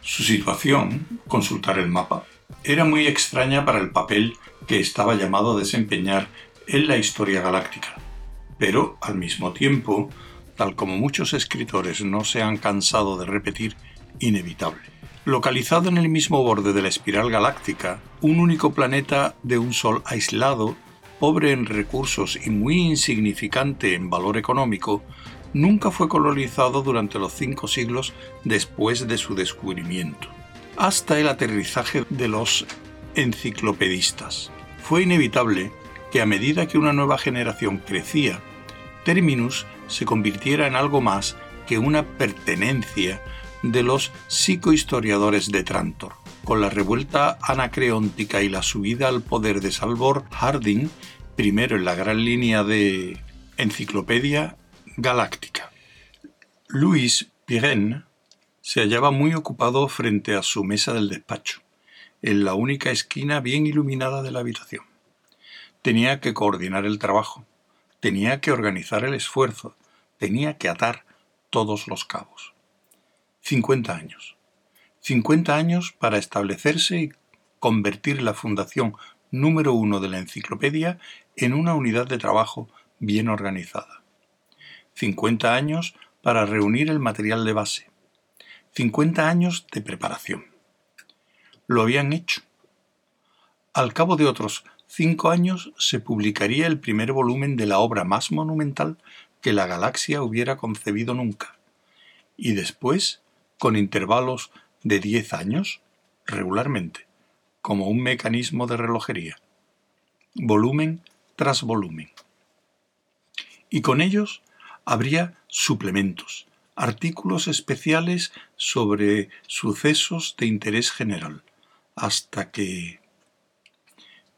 Su situación, consultar el mapa, era muy extraña para el papel que estaba llamado a desempeñar en la historia galáctica. Pero, al mismo tiempo, tal como muchos escritores no se han cansado de repetir, inevitable. Localizado en el mismo borde de la espiral galáctica, un único planeta de un sol aislado, pobre en recursos y muy insignificante en valor económico, nunca fue colonizado durante los cinco siglos después de su descubrimiento, hasta el aterrizaje de los enciclopedistas. Fue inevitable que a medida que una nueva generación crecía, Terminus se convirtiera en algo más que una pertenencia de los psicohistoriadores de Trantor. Con la revuelta anacreóntica y la subida al poder de Salvor Harding, primero en la gran línea de Enciclopedia Galáctica. Louis Pirenne se hallaba muy ocupado frente a su mesa del despacho, en la única esquina bien iluminada de la habitación. Tenía que coordinar el trabajo, tenía que organizar el esfuerzo, tenía que atar todos los cabos. 50 años. 50 años para establecerse y convertir la fundación número uno de la enciclopedia en una unidad de trabajo bien organizada. 50 años para reunir el material de base. 50 años de preparación. Lo habían hecho. Al cabo de otros cinco años se publicaría el primer volumen de la obra más monumental que la galaxia hubiera concebido nunca. Y después, con intervalos de diez años, regularmente, como un mecanismo de relojería. Volumen tras volumen. Y con ellos habría suplementos, artículos especiales sobre sucesos de interés general, hasta que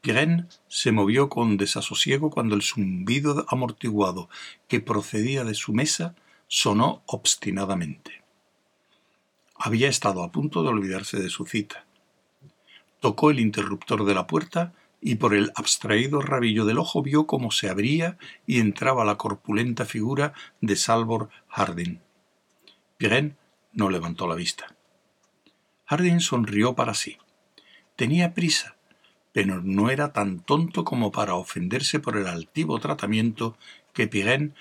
Pirén se movió con desasosiego cuando el zumbido amortiguado que procedía de su mesa sonó obstinadamente. Había estado a punto de olvidarse de su cita. Tocó el interruptor de la puerta y por el abstraído rabillo del ojo vio cómo se abría y entraba la corpulenta figura de Salvor Harding. Pirén no levantó la vista. Harding sonrió para sí. Tenía prisa pero no era tan tonto como para ofenderse por el altivo tratamiento que Pirén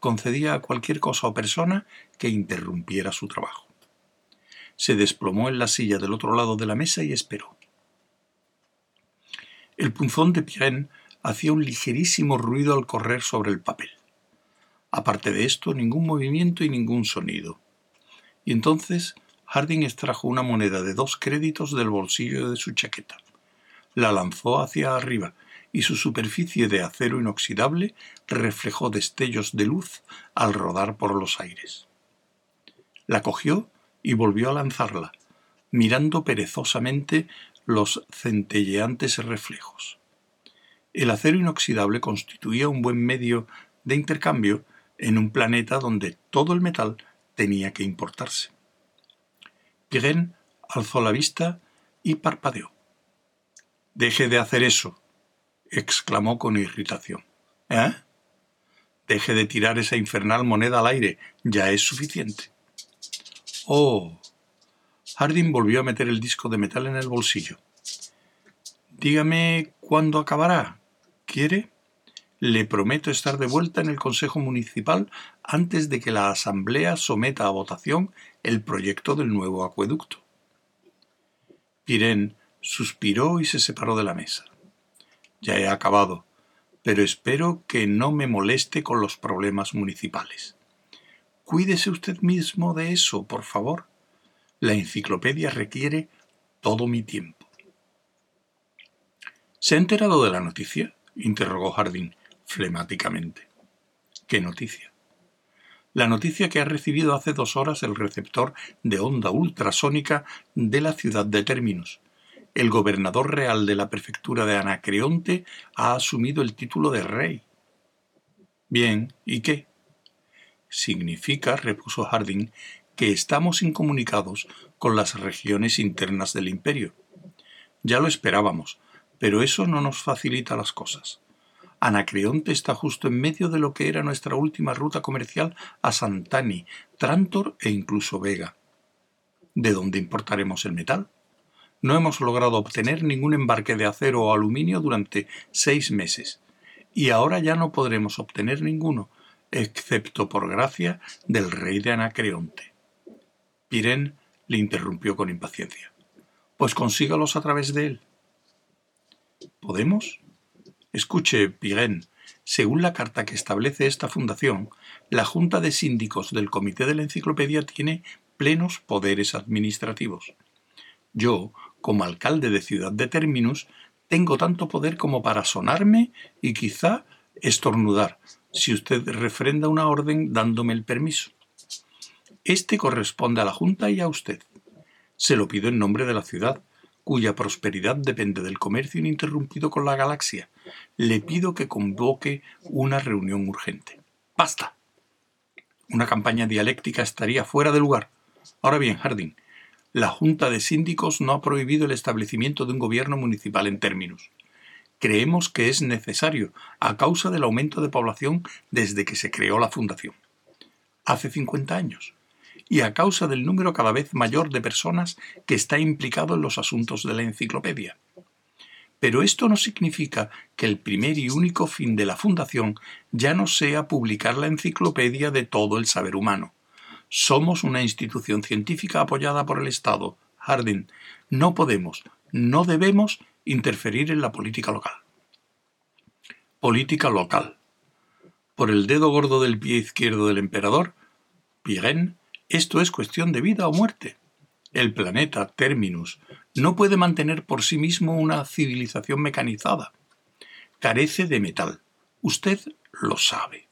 concedía a cualquier cosa o persona que interrumpiera su trabajo. Se desplomó en la silla del otro lado de la mesa y esperó. El punzón de Pirén hacía un ligerísimo ruido al correr sobre el papel. Aparte de esto, ningún movimiento y ningún sonido. Y entonces Harding extrajo una moneda de dos créditos del bolsillo de su chaqueta la lanzó hacia arriba y su superficie de acero inoxidable reflejó destellos de luz al rodar por los aires. La cogió y volvió a lanzarla, mirando perezosamente los centelleantes reflejos. El acero inoxidable constituía un buen medio de intercambio en un planeta donde todo el metal tenía que importarse. Pirén alzó la vista y parpadeó. Deje de hacer eso, exclamó con irritación. ¿Eh? Deje de tirar esa infernal moneda al aire, ya es suficiente. Oh. Harding volvió a meter el disco de metal en el bolsillo. Dígame cuándo acabará. ¿Quiere? Le prometo estar de vuelta en el Consejo Municipal antes de que la Asamblea someta a votación el proyecto del nuevo acueducto. Pirén Suspiró y se separó de la mesa. Ya he acabado, pero espero que no me moleste con los problemas municipales. Cuídese usted mismo de eso, por favor. La enciclopedia requiere todo mi tiempo. ¿Se ha enterado de la noticia? interrogó Jardín flemáticamente. ¿Qué noticia? La noticia que ha recibido hace dos horas el receptor de onda ultrasónica de la ciudad de Términos el gobernador real de la prefectura de Anacreonte ha asumido el título de rey. Bien, ¿y qué? Significa, repuso Harding, que estamos incomunicados con las regiones internas del imperio. Ya lo esperábamos, pero eso no nos facilita las cosas. Anacreonte está justo en medio de lo que era nuestra última ruta comercial a Santani, Trantor e incluso Vega. ¿de dónde importaremos el metal? No hemos logrado obtener ningún embarque de acero o aluminio durante seis meses, y ahora ya no podremos obtener ninguno, excepto por gracia del rey de Anacreonte. Pirén le interrumpió con impaciencia. Pues consígalos a través de él. ¿Podemos? Escuche, Pirén, según la carta que establece esta fundación, la Junta de Síndicos del Comité de la Enciclopedia tiene plenos poderes administrativos. Yo, como alcalde de Ciudad de Terminus, tengo tanto poder como para sonarme y quizá estornudar, si usted refrenda una orden dándome el permiso. Este corresponde a la Junta y a usted. Se lo pido en nombre de la ciudad, cuya prosperidad depende del comercio ininterrumpido con la galaxia. Le pido que convoque una reunión urgente. ¡Basta! Una campaña dialéctica estaría fuera de lugar. Ahora bien, Harding, la Junta de Síndicos no ha prohibido el establecimiento de un gobierno municipal en términos. Creemos que es necesario a causa del aumento de población desde que se creó la Fundación. Hace 50 años. Y a causa del número cada vez mayor de personas que está implicado en los asuntos de la enciclopedia. Pero esto no significa que el primer y único fin de la Fundación ya no sea publicar la enciclopedia de todo el saber humano. Somos una institución científica apoyada por el Estado. Harding, no podemos, no debemos interferir en la política local. Política local. Por el dedo gordo del pie izquierdo del emperador, Pirén, esto es cuestión de vida o muerte. El planeta Terminus no puede mantener por sí mismo una civilización mecanizada. Carece de metal. Usted lo sabe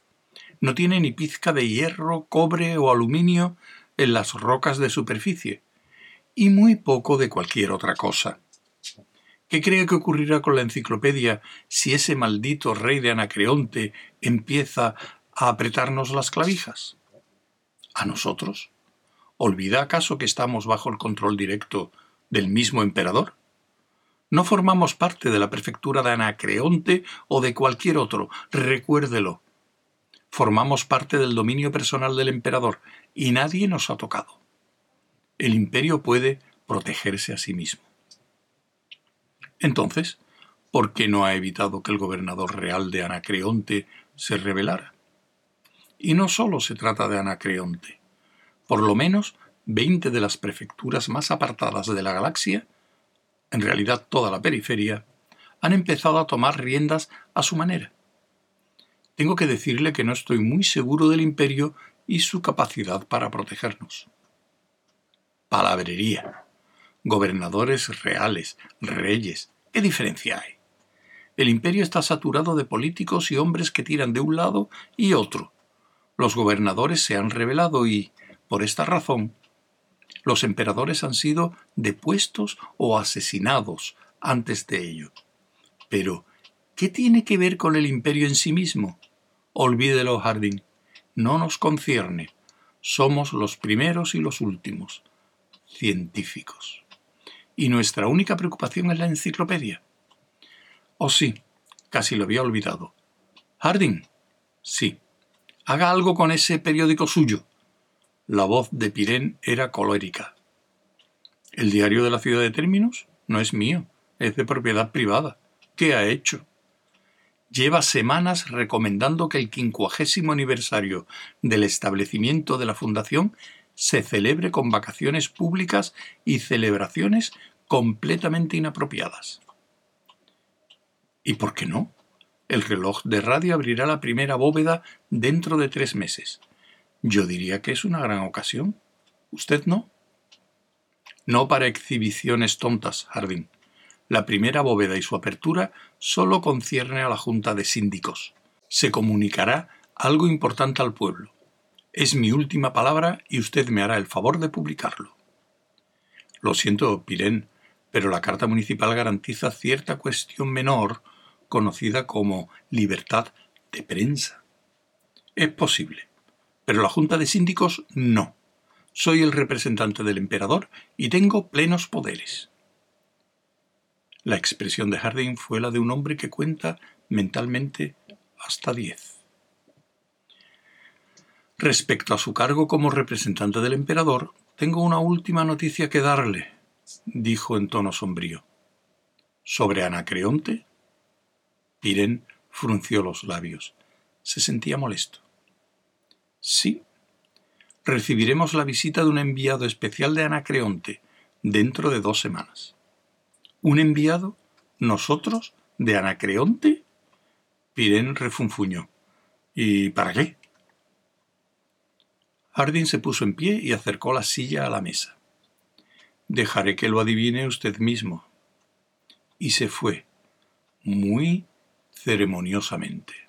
no tiene ni pizca de hierro, cobre o aluminio en las rocas de superficie, y muy poco de cualquier otra cosa. ¿Qué cree que ocurrirá con la enciclopedia si ese maldito rey de Anacreonte empieza a apretarnos las clavijas? ¿A nosotros? ¿Olvida acaso que estamos bajo el control directo del mismo emperador? No formamos parte de la prefectura de Anacreonte o de cualquier otro, recuérdelo formamos parte del dominio personal del emperador y nadie nos ha tocado. El imperio puede protegerse a sí mismo. Entonces, ¿por qué no ha evitado que el gobernador real de Anacreonte se rebelara? Y no solo se trata de Anacreonte. Por lo menos veinte de las prefecturas más apartadas de la galaxia, en realidad toda la periferia, han empezado a tomar riendas a su manera tengo que decirle que no estoy muy seguro del imperio y su capacidad para protegernos. Palabrería. Gobernadores reales, reyes. ¿Qué diferencia hay? El imperio está saturado de políticos y hombres que tiran de un lado y otro. Los gobernadores se han rebelado y, por esta razón, los emperadores han sido depuestos o asesinados antes de ello. Pero, ¿qué tiene que ver con el imperio en sí mismo? Olvídelo, Jardín. No nos concierne. Somos los primeros y los últimos. Científicos. Y nuestra única preocupación es la enciclopedia. Oh sí, casi lo había olvidado. Harding. Sí. Haga algo con ese periódico suyo. La voz de Pirén era colérica. ¿El diario de la ciudad de términos? No es mío, es de propiedad privada. ¿Qué ha hecho? lleva semanas recomendando que el quincuagésimo aniversario del establecimiento de la Fundación se celebre con vacaciones públicas y celebraciones completamente inapropiadas. ¿Y por qué no? El reloj de radio abrirá la primera bóveda dentro de tres meses. Yo diría que es una gran ocasión. ¿Usted no? No para exhibiciones tontas, Harding. La primera bóveda y su apertura solo concierne a la Junta de Síndicos. Se comunicará algo importante al pueblo. Es mi última palabra y usted me hará el favor de publicarlo. Lo siento, Pirén, pero la Carta Municipal garantiza cierta cuestión menor conocida como libertad de prensa. Es posible, pero la Junta de Síndicos no. Soy el representante del emperador y tengo plenos poderes. La expresión de Harding fue la de un hombre que cuenta mentalmente hasta diez. Respecto a su cargo como representante del emperador, Tengo una última noticia que darle, dijo en tono sombrío. ¿Sobre Anacreonte? Pirén frunció los labios. Se sentía molesto. Sí. Recibiremos la visita de un enviado especial de Anacreonte dentro de dos semanas. ¿Un enviado? ¿Nosotros? ¿De Anacreonte? Pirén refunfuñó. ¿Y para qué? Harding se puso en pie y acercó la silla a la mesa. Dejaré que lo adivine usted mismo. Y se fue, muy ceremoniosamente.